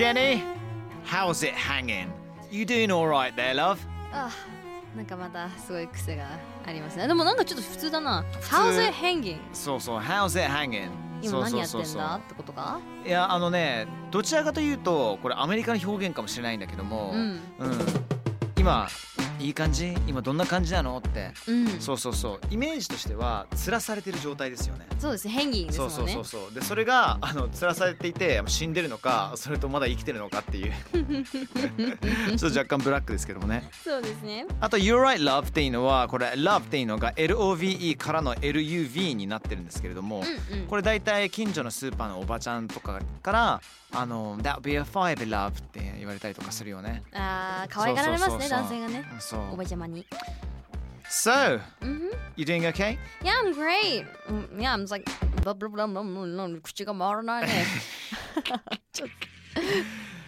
Jenny. How's it hanging? You doing all right there, love? あなんかまたすごい癖がありますねでもなんかちょっと普通だな通 How's it hanging? そうそう、How's it hanging? 今何やってそうんだってことか？いや、あのね、どちらかというと、これアメリカの表現かもしれないんだけども、うんうん今、いい感じ？今どんな感じなの？って。うん。そうそうそう。イメージとしては、吊らされてる状態ですよね。そうですね。hanging ですもんね。そうそうそうそう。でそれがあの吊らされていて死んでるのかそれとまだ生きてるのかっていう。ちょっと若干ブラックですけどもね。そうですね。あと You're right love っていうのはこれ love っていうのが LOVE からの LUV になってるんですけれども、うんうん。これ大体近所のスーパーのおばちゃんとかからあの That be a five love って言われたりとかするよね。あー可愛がられますねそうそうそうそう。男性がね。そおばちゃまに So うん you doing okay? Yeah I'm great うん Yeah I'm just like ブラブラブラブラブラ口が回らないね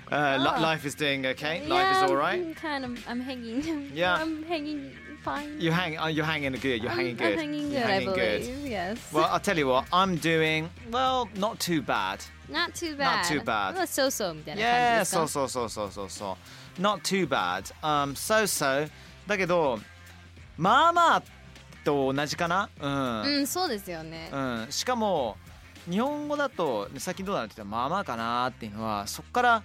Uh, li- Ah. life is doing okay? Yeah, Life is alright? I'm kind of I'm hanging Yeah. I'm hanging fine You hang, uh, you're hanging good. You're I'm- hanging good. I'm hanging You're good I hanging good. believe yes Well, I'll tell you what. I'm doing well, not too bad. Not too bad Not too bad. まあそうそうみたいな感じ Yeah, ですかそうそ Not too bad. Um, so so. だけど、まあまあと同じかな？うん。うんそうですよねうん。しかも日本語だとさっきどうなってたらまあまあかなっていうのはそこから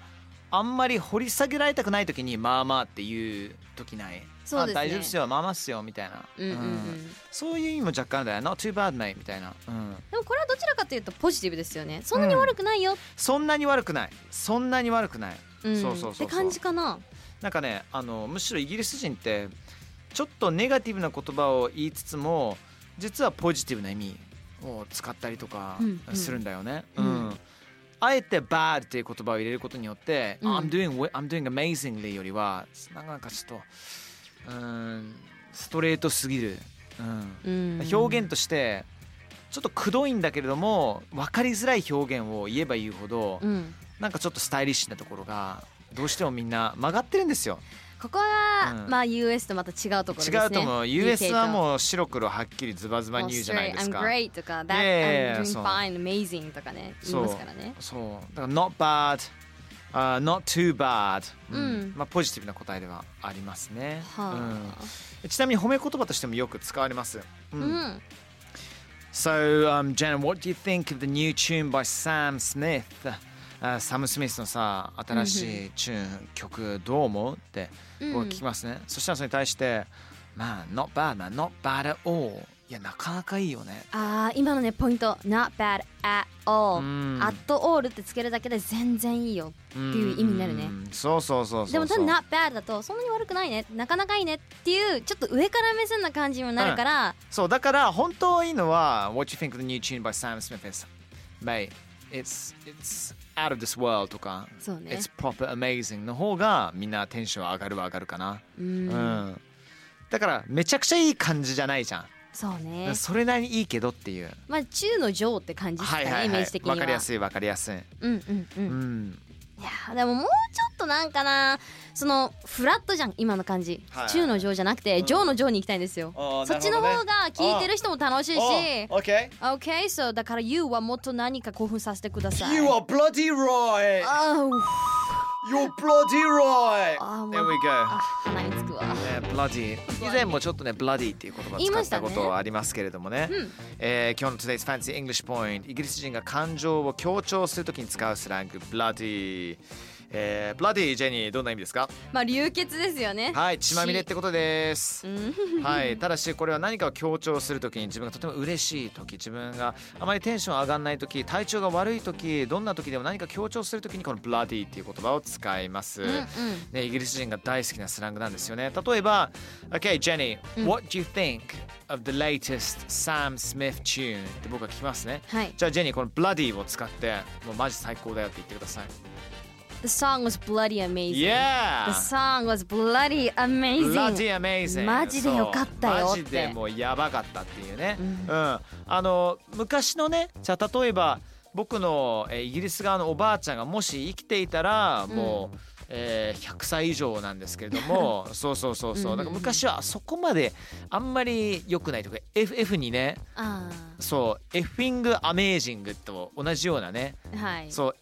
あんまり掘り下げられたくない時にまあまあっていう時ない。そうですねあ大丈夫っすよ、まあまあっすよみたいな。うんうんうんそういう意味も若干だよ。Not too bad, mate みたいな。うん。でもこれはどちらかというとポジティブですよねそんなに悪くないよ、そんなに悪くない。そんなに悪くない。うん。そうそうそうって感じかな。なんかねあのむしろイギリス人ってちょっとネガティブな言葉を言いつつも実はポジティブな意味を使ったりとかうんうん。するんだよね。ううん。んあえて bad っていう言葉を入れることによって、うん。I'm doing I'm doing amazingly よりはなんかちょっとうーんストレートすぎる、うん。うん。表現としてちょっとくどいんだけれども分かりづらい表現を言えば言うほど、うんなんかちょっとスタイリッシュなところがどうしてもみんな曲がってるんですよ。ここは、うん。まあ US とまた違うところですね。違うと思う。US はもう白黒はっきりズバズバに言うじゃないですか。I'm great とか That I'm doing fine amazing とかね言いそうますからね。そう。だから not bad、uh, not too bad、うん。まあポジティブな答えではありますね、はうん、ちなみに褒め言葉としてもよく使われます、うあ、うん、So, um, Jenna, what do you think of the new tune by Sam Smith? あサム・スミスのさ新しいチューン、曲どう思う？ってうん。こう聞きますね、そしたらそれに対してまあ not bad man not bad at all いやなかなかいいよね。あー今のねポイント。Not bad at all、うん。at all ってつけるだけで全然いいよ。っていう意味になるね。そうそうそうそうでもただ Not bad だとそんなに悪くないね。なかなかいいね。っていうちょっと上から目線な感じにもなるから、そうだから本当いいのは What you think the new tune by Sam Smith is Mate it's it's out of this world とかそうね。It's proper amazing の方がみんなテンション上がるは上がるかな。うん。うん。だからめちゃくちゃいい感じじゃないじゃん。そうね。それなりにいいけどっていう。まあ中の上って感じですかね、イメージ的には。わかりやすいわかりやすい。うんうんうん。うん。いやでももうちょっとなんかなそのフラットじゃん今の感じ、はい中の上じゃなくて、上の上に行きたいんですよ。あーそっちの方が聞いてる人も楽しいし。OK OK so だから You はもっと何か興奮させてください。You are bloody right Oh You're bloody right! あーもう There we go. あ鼻につくわ。ね、bloody 以前もちょっとね bloody っていう言葉使ったことはありますけれどもね。うん。えー今日の Today's Fancy English Point イギリス人が感情を強調するときに使うスラング bloody えー、bloody ジェニーどんな意味ですか？まあ流血ですよね。はい血まみれってことです。うん。はい、ただしこれは何かを強調するときに自分がとても嬉しいとき自分があまりテンション上がらないとき体調が悪いときどんなときでも何か強調するときにこの bloody っていう言葉を使います、うんうん。ね、イギリス人が大好きなスラングなんですよね。例えば OK Jenny、what do you think of the latest Sam Smith tune? って僕は聞きますね。はい。じゃあジェニーこの bloody を使ってもうマジ最高だよって言ってください The song was bloody amazing. Yeah! The song was bloody amazing. Bloody amazing. マジでよかったよマジでもうやばかったっていうね、ううん。んあの昔のねじゃあ例えば僕の、えーイギリス側のおばあちゃんがもし生きていたらもう、えー100歳以上なんですけれども そうそうそうそう。だから昔はそこまであんまり良くないとか F, F にねあそうエフィングアメージングと同じようなね。あはい。そう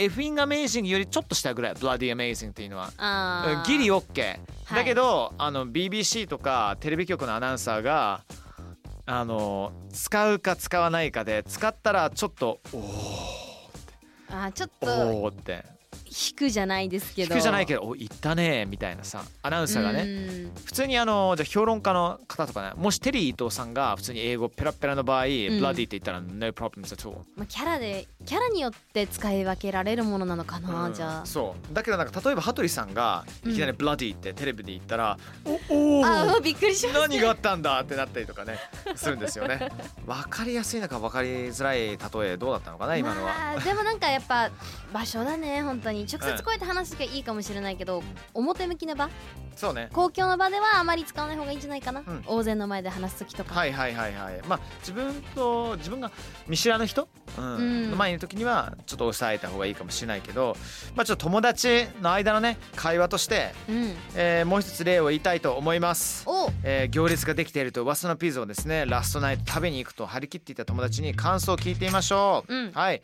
エフィングアメージングよりちょっと下ぐらい。ブラディアメージングっていうのは。あー。ギリ OK はい。だけど、あの BBC とかテレビ局のアナウンサーがあの使うか使わないかで使ったらちょっとおあーちょっーとおーって引くじゃないですけど。聞くじゃないけどお言ったねみたいなさアナウンサーがね。ね普通にあのじゃあ評論家の方とかねもしテリー伊藤さんが普通に英語ペラペラの場合、ブラディって言ったら No problems at all まあ、キャラでキャラによって使い分けられるものなのかな、うん。じゃあ。そう。だけどなんか例えば羽鳥さんがいきなりうブラディってテレビで言ったら、おおあびっくりしました。何があったんだってなったりとかねするんですよね。分かりやすいのか分かりづらい例えどうだったのかな今のは、まあでもなんかやっぱ場所だね本当に直接こうやって話すがいいかもしれないけど、表向きな場？そうね。公共の場ではあまり使わない方がいいんじゃないかな、ん。大勢の前で話す時とか、はいはいはいはい。まあ自分と自分が見知らぬ人、うん。うん。の前にいる時にはちょっと抑えた方がいいかもしれないけどまあちょっと友達の間のね会話として、うん。えーもう一つ例を言いたいと思います。お。えー行列ができていると噂のピザをですねラストナイト食べに行くと張り切っていた友達に感想を聞いてみましょう、うん。はい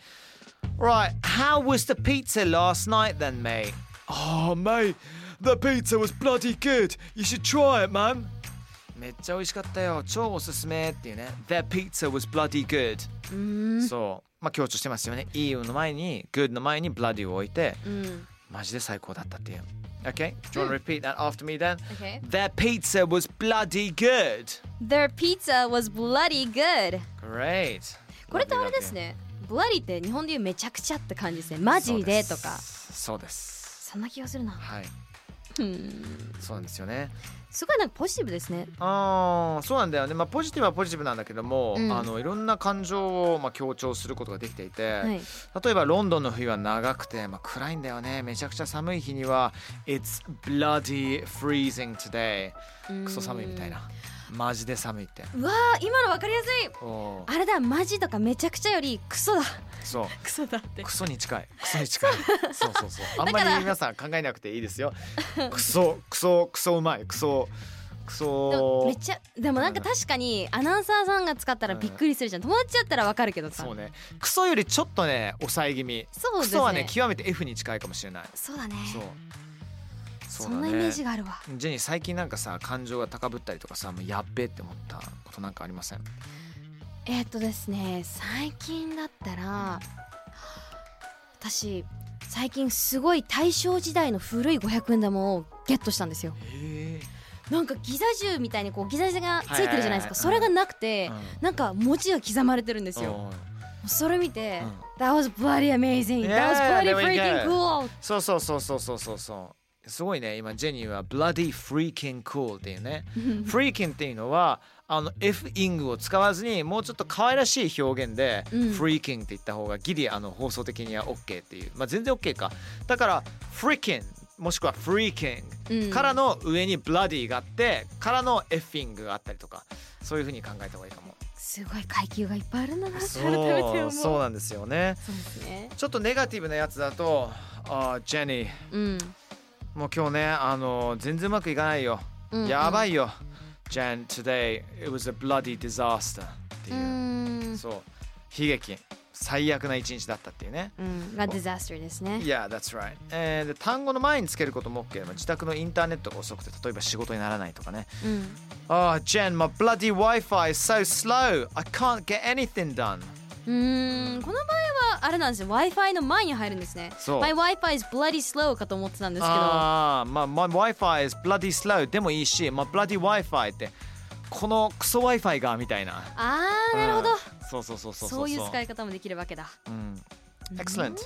Right how was the pizza last night then mate? Oh mate the pizza was bloody good you should try it man めっちゃ美味しかったよ超おすすめっていうね The pizza was bloody good うーんそうまあ強調してますよね EU の前に good の前に bloody を置いてうんマジで最高だったっていう Okay? Do you want to repeat that after me then? Okay. Their pizza was bloody good. Their pizza was bloody good Great. これってあれですね Bloody って日本で言うめちゃくちゃって感じですねマジで？とかそうです。そんな気がするなはい。うんそうなんですよね。すごいなんかポジティブですねああ、そうなんだよね。まあポジティブはポジティブなんだけども、うんあのいろんな感情をまあ強調することができていて、はい例えばロンドンの冬は長くてまあ暗いんだよね。めちゃくちゃ寒い日には It's bloody freezing today。クソ寒いみたいな。マジで寒いって。うわー今の分かりやすい。あれだマジとかめちゃくちゃよりクソだ。そう。クソだって。クソに近い。クソに近い。そうそうそう。あんまり皆さん考えなくていいですよ。クソクソクソうまい。クソクでもめっソちゃでもなんか確かにアナウンサーさんが使ったらびっくりするじゃん。友達だったらわかるけどさ。そうね。クソよりちょっとね抑え気味。そうですね。クソはね極めて F に近いかもしれない。そうだね。そうそんなイメージがあるわ。ジェニー最近なんかさ感情が高ぶったりとかさもうやっべえって思ったことなんかありません？えーっとですね最近だったら私最近すごい大正時代の古い500円玉をゲットしたんですよ。へなんかギザ銃みたいにこうギザ銃がついてるじゃないですか。それがなくてえなんか文字が刻まれてるんですよ。それ見てうん。That was bloody amazing. That was bloody freaking cool そうそうそうそうそうそうそうすごいね今ジェニーは bloody freaking cool っていうね。freaking っていうのはあの F イングを使わずにもうちょっと可愛らしい表現で、うん。freaking って言った方がギリあの放送的には OK っていう。まあ全然 OK か。だから freaking もしくは freaking うん。からの上に bloody があってからの Fing があったりとかそういうふうに考えた方がいいかも。すごい階級がいっぱいあるんだなそうう。そうなんですよね。そうですね。ちょっとネガティブなやつだとあージェニーうんもう今日ねあの全然うまくいかないよ、うんやばいよ Jen today it was a bloody disaster ってういう、そう悲劇最悪な一日だったっていうね。うん、がディザスターですね。Yeah, that's right. えーで単語の前につけることも OK。まあ自宅のインターネットが遅くて例えば仕事にならないとかね。うん。Oh, Jen, my bloody Wi-Fi is so slow. I can't get anything done. うーん、この場合はあれなんですよ。Wi-Fi の前に入るんですね。そう My Wi-Fi is bloody slow かと思ってたんですけど。ああ、まあ、my Wi-Fi is bloody slow でもいいし、まあ、bloody Wi-Fi ってこのクソ Wi-Fi がみたいな。あー、なるほど。うんそうそうそうそうそういう使い方もできるわけだ。うん。Excellent。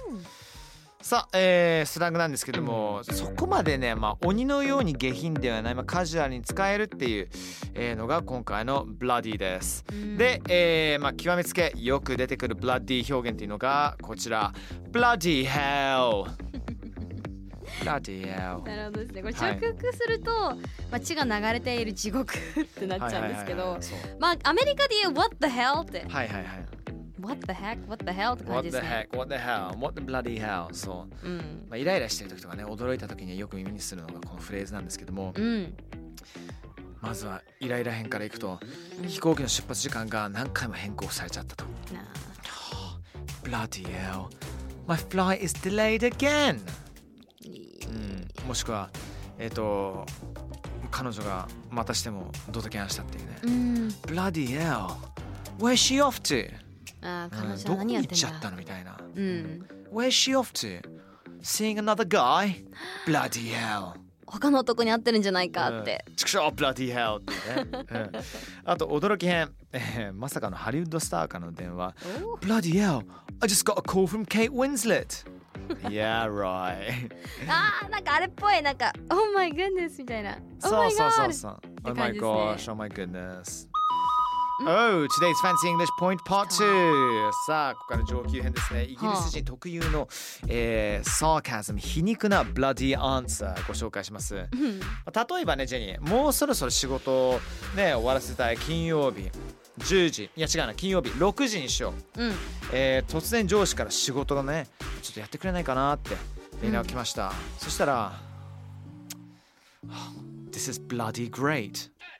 さあ、えー、スラングなんですけども、そこまでね、まあ、鬼のように下品ではない、まあ、カジュアルに使えるっていう、えーのが今回の bloody です。で、えーまあ、極めつけよく出てくる bloody 表現っていうのがこちら。Bloody hell! Bloody hell. なるほどですね。これはい。直訳すると、まあ血が流れている地獄ってなっちゃうんですけどまあアメリカで言う What the hell って、はいはいはい What the heck? What the hell? って感 What じ the ですね。heck? What the hell? What the bloody hell? そう、うん。まあ、イライラしてる時とかね驚いた時によく耳にするのがこのフレーズなんですけども。うん。まずはイライラ編からいくと飛行機の出発時間が何回も変更されちゃったと。な Bloody hell. My flight is delayed again. うん、もしくはえっ、と彼女がまたしてもドタキャンしたっていうね、うん。Bloody hell. Where's she off to? あー彼女は何やってんに行っちゃっただ。のみたいなうん。Where's she off to? Seeing another guy? Bloody hell 他の男に会ってるんじゃないかって。うん。ちくしょう Bloody hell っていうね、うんあと驚き編、えーまさかのハリウッドスターからの電話 Bloody hell I just got a call from Kate Winslet Yeah right あーなんかあれっぽいなんか Oh my goodness みたいな。Oh そうそうそうそう。て Oh 感 my gosh, oh my goodness. Oh, today's Fancy English Point Part 2. さあ、ここから上級編ですね。イギリス人特有の、えー、サーカズム、皮肉な bloody answer ご紹介します。例えばね、ジェニー、もうそろそろ仕事をね、終わらせたい金曜日。10時いや違うな金曜日6時にしよう、うん。えー突然上司から仕事がねちょっとやってくれないかなって連絡来ました、そしたら「This is bloody great あ」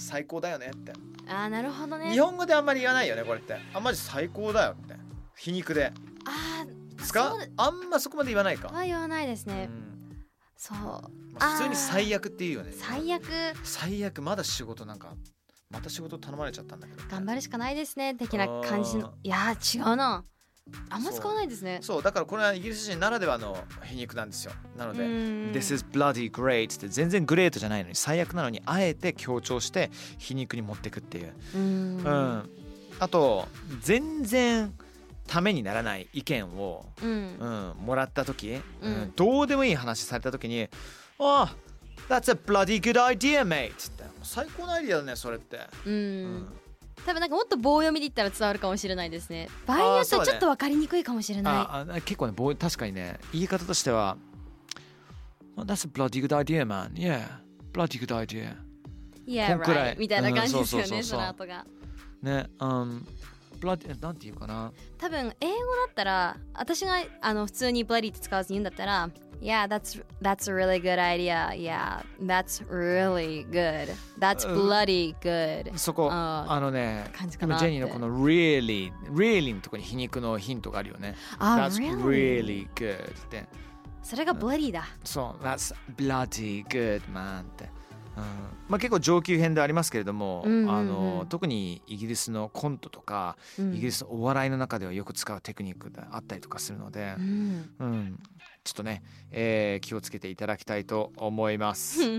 最高だよねって。ーあーなるほどね。日本語であんまり言わないよねこれって。あマジ最高だよって。皮肉で。あですかあんまそこまで言わないか、あは言わないですね。うん。そう。まあ、普通に最悪っていうよね。最悪。最悪まだ仕事なんかまた仕事頼まれちゃったんだけど。頑張るしかないですね的な感じあの。いやー違うな。あんま使わないですね。そうだからこれはイギリス人ならではの皮肉なんですよ。なのでうん。This is bloody great って全然グレートじゃないのに最悪なのにあえて強調して皮肉に持ってくっていう、うん。うん、あと全然ためにならない意見を、うん。うん、もらった時、うんうん。どうでもいい話された時に「ああ That's a bloody good idea mate」って。最高のアイディアだねそれって、ううんん。多分なんかもっと棒読みで言ったら伝わるかもしれないですね。場合によってはちょっとわかりにくいかもしれなああ結構ねぼ確かにね言い方としては「Oh, That's a bloody good idea man. Yeah bloody good idea. い。Yeah right. みたいな感じですよねうんその後が。ね、um, bloody なんていうかな。多分英語だったら私があの普通に bloody って使わずに言うんだったら Yeah, that's that's a really good idea. Yeah, that's really good. That's うん bloody good. そこあのねジェニーのこの really really のところに皮肉のヒントがあるよねあ That's really? really good ってそれが bloody だ。そう That's bloody good man って、うんまあ、結構上級編でありますけれども、うんうんうんあの特にイギリスのコントとか、うんイギリスのお笑いの中ではよく使うテクニックであったりとかするのでう、ん。うん、ちょっとね、えー気をつけていただきたいと思います。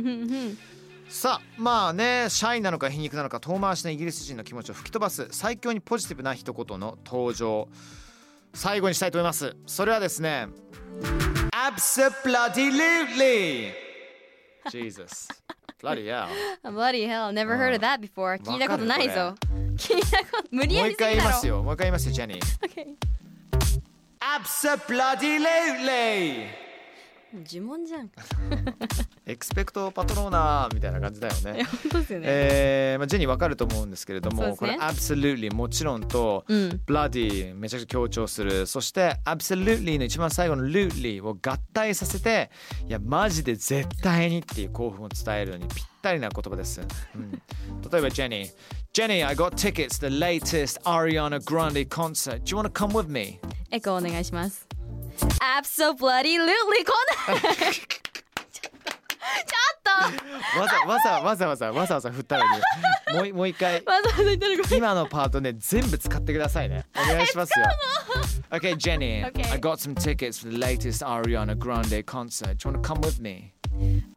さあまあねシャイなのか皮肉なのか遠回しなイギリス人の気持ちを吹き飛ばす最強にポジティブな一言の登場最後にしたいと思いますそれはですね Absolutely Jesus Bloody hell bloody hell, never heard of that before. 聞いたことないぞ。聞いたこと無理もう一やりすぎだろ。回言いますよもう一回言いますよジェニー Okay. Absolutely 呪文じゃん。エクスペクトパトローナーみたいな感じだよね本当ですよね。えーまあ、ジェニーわかると思うんですけれども、そうですねこれ absolutely もちろんと、うん。bloody めちゃくちゃ強調するそして absolutely の一番最後の lutely を合体させていやマジで絶対にっていう興奮を伝えるのにぴったりな言葉です、うん、例えばジェニー Jenny, I got tickets to the latest Ariana Grande concert. Do you want to come with me? エコーお願いします。Absolutely こんな。ちょっと。ちょっと。わざわざわざわざわざわざ振ったのに。もういもう一回わざわざ言ってるごめん。今のパートね全部使ってくださいね。お願いしますよ。Okay Jenny Okay. I got some tickets for the latest Ariana Grande concert. Do you want to come with me?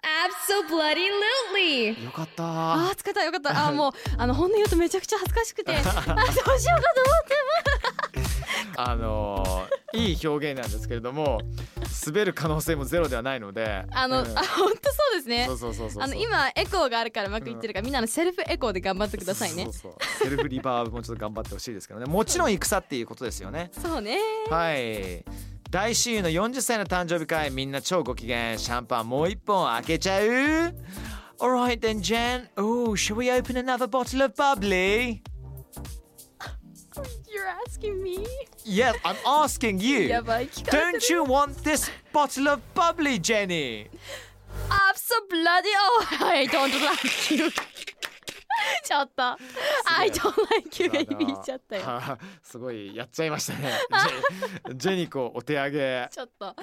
Absolutely よかった。あー疲れたよかった。あーもうあの本音言うとめちゃくちゃ恥ずかしくて。あどうしようかと思ってあのーいい表現なんですけれども滑る可能性もゼロではないのであの、うん。あ本当そうですね。そうそうそうそうあの今エコーがあるからうまくいってるから、みんなのセルフエコーで頑張ってくださいね。セルフリバーブもちょっと頑張ってほしいですけどね。もちろん戦っていうことですよね。そうね。はい。大親友の40歳の誕生日会みんな超ご機嫌。シャンパンもう一本開けちゃう。Alright then Jen Oh shall we open another bottle of bubbly? You're asking me? Yes, I'm asking you. Don't you want this bottle of bubbly, Jenny? I'm so bloody. Oh, I don't like you. ちょっと愛。すごいやっちゃいましたね。ジェニコお手上げ。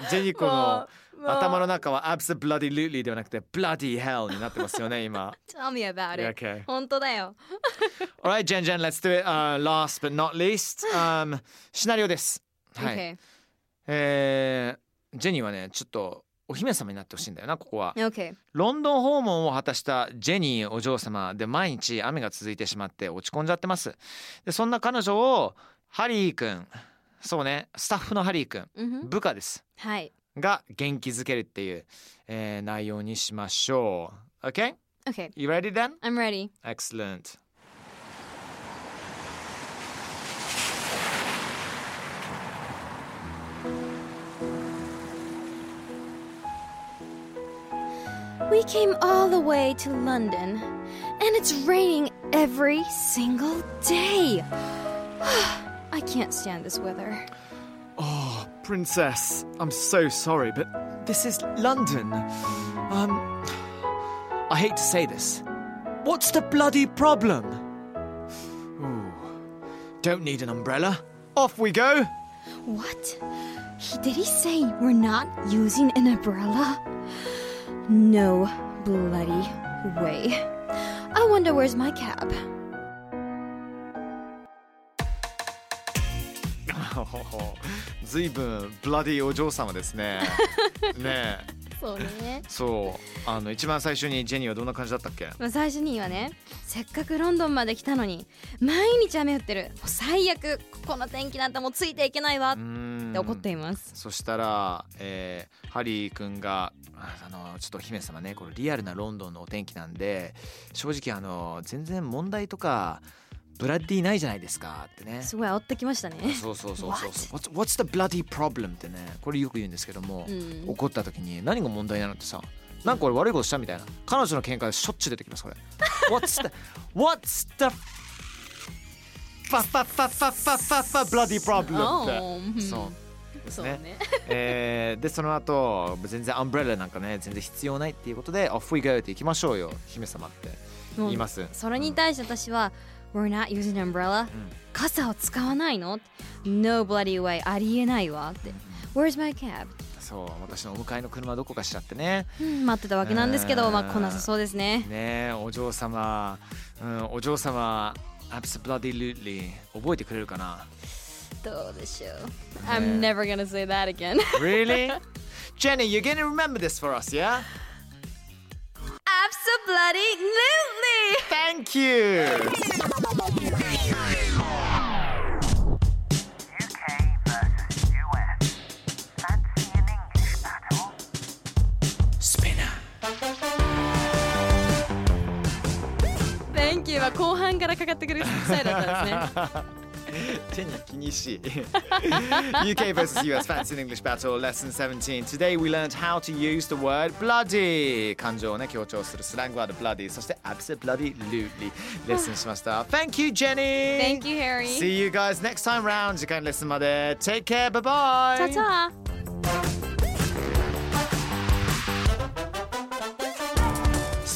ジェニコの頭の中は absolutely ではなくて bloody hell になってますよね今。Tell me about。本当だよ。シナリオです。はい。ええ、ジェニはねちょっと。お姫様になってほしいんだよなここは。Okay. ロンドン訪問を果たしたジェニーお嬢様で毎日雨が続いてしまって落ち込んじゃってます。でそんな彼女をハリーくんそうねスタッフのハリーくんうんふん部下です。はいが元気づけるっていう、えー内容にしましょう。OK? Okay. You ready then? I'm ready. Excellent We came all the way to London, and it's raining every single day. I can't stand this weather. Oh, Princess, I'm so sorry, but this is London. Um, I hate to say this. What's the bloody problem? Ooh, don't need an umbrella. Off we go. What? Did he say we're not using an umbrella? No bloody way. I wonder where's my cab? ずいぶんブラディお嬢様ですね。ねえ、そうね。そう、あの一番最初にジェニーはどんな感じだったっけ？まあ、最初にはねせっかくロンドンまで来たのに毎日雨降ってる最悪この天気なんてもうついていけないわっうーんて怒っています。そしたら、えーハリー君がああのちょっとお姫様ねこれリアルなロンドンのお天気なんで正直あの全然問題とかブラッディないじゃないですかってね。すごい煽ってきましたね。そうそうそうそう。そう。What's, what's the bloody problem? ってね。これよく言うんですけども、うん。怒った時に何が問題なのってさなんか俺悪いことしたみたいな。彼女の喧嘩でしょっちゅう出てきますこれ。What's the What's the ファファファファファファファ bloody problem って、そうですねそねえーでその後全然アンブレラなんかね全然必要ないっていうことで Off we go って行きましょうよ姫様って言いますそれに対して私は We're not using umbrella、傘を使わないの No bloody way ありえないわって Where's my cab? そう私のお迎えの車どこかしらってねうん待ってたわけなんですけど、うんまあ来なさそうですねねお嬢様、うん、お嬢様 absolutely 覚えてくれるかなどうでしょう I'm never gonna say that again Really? Jenny, you're gonna remember this for us, yeah? Absolutely Thank you! Thank you は後半からかかってくるスタイルだったんですね手に気にしい UK versus US Fancy in English Battle Lesson 17 Today we learned how to use the word bloody 感情をね強調するスラングワード bloody そして absolutely レッスンしました Thank you Jenny Thank you Harry See you guys next time round 次回のレッスンまで Take care bye bye チャ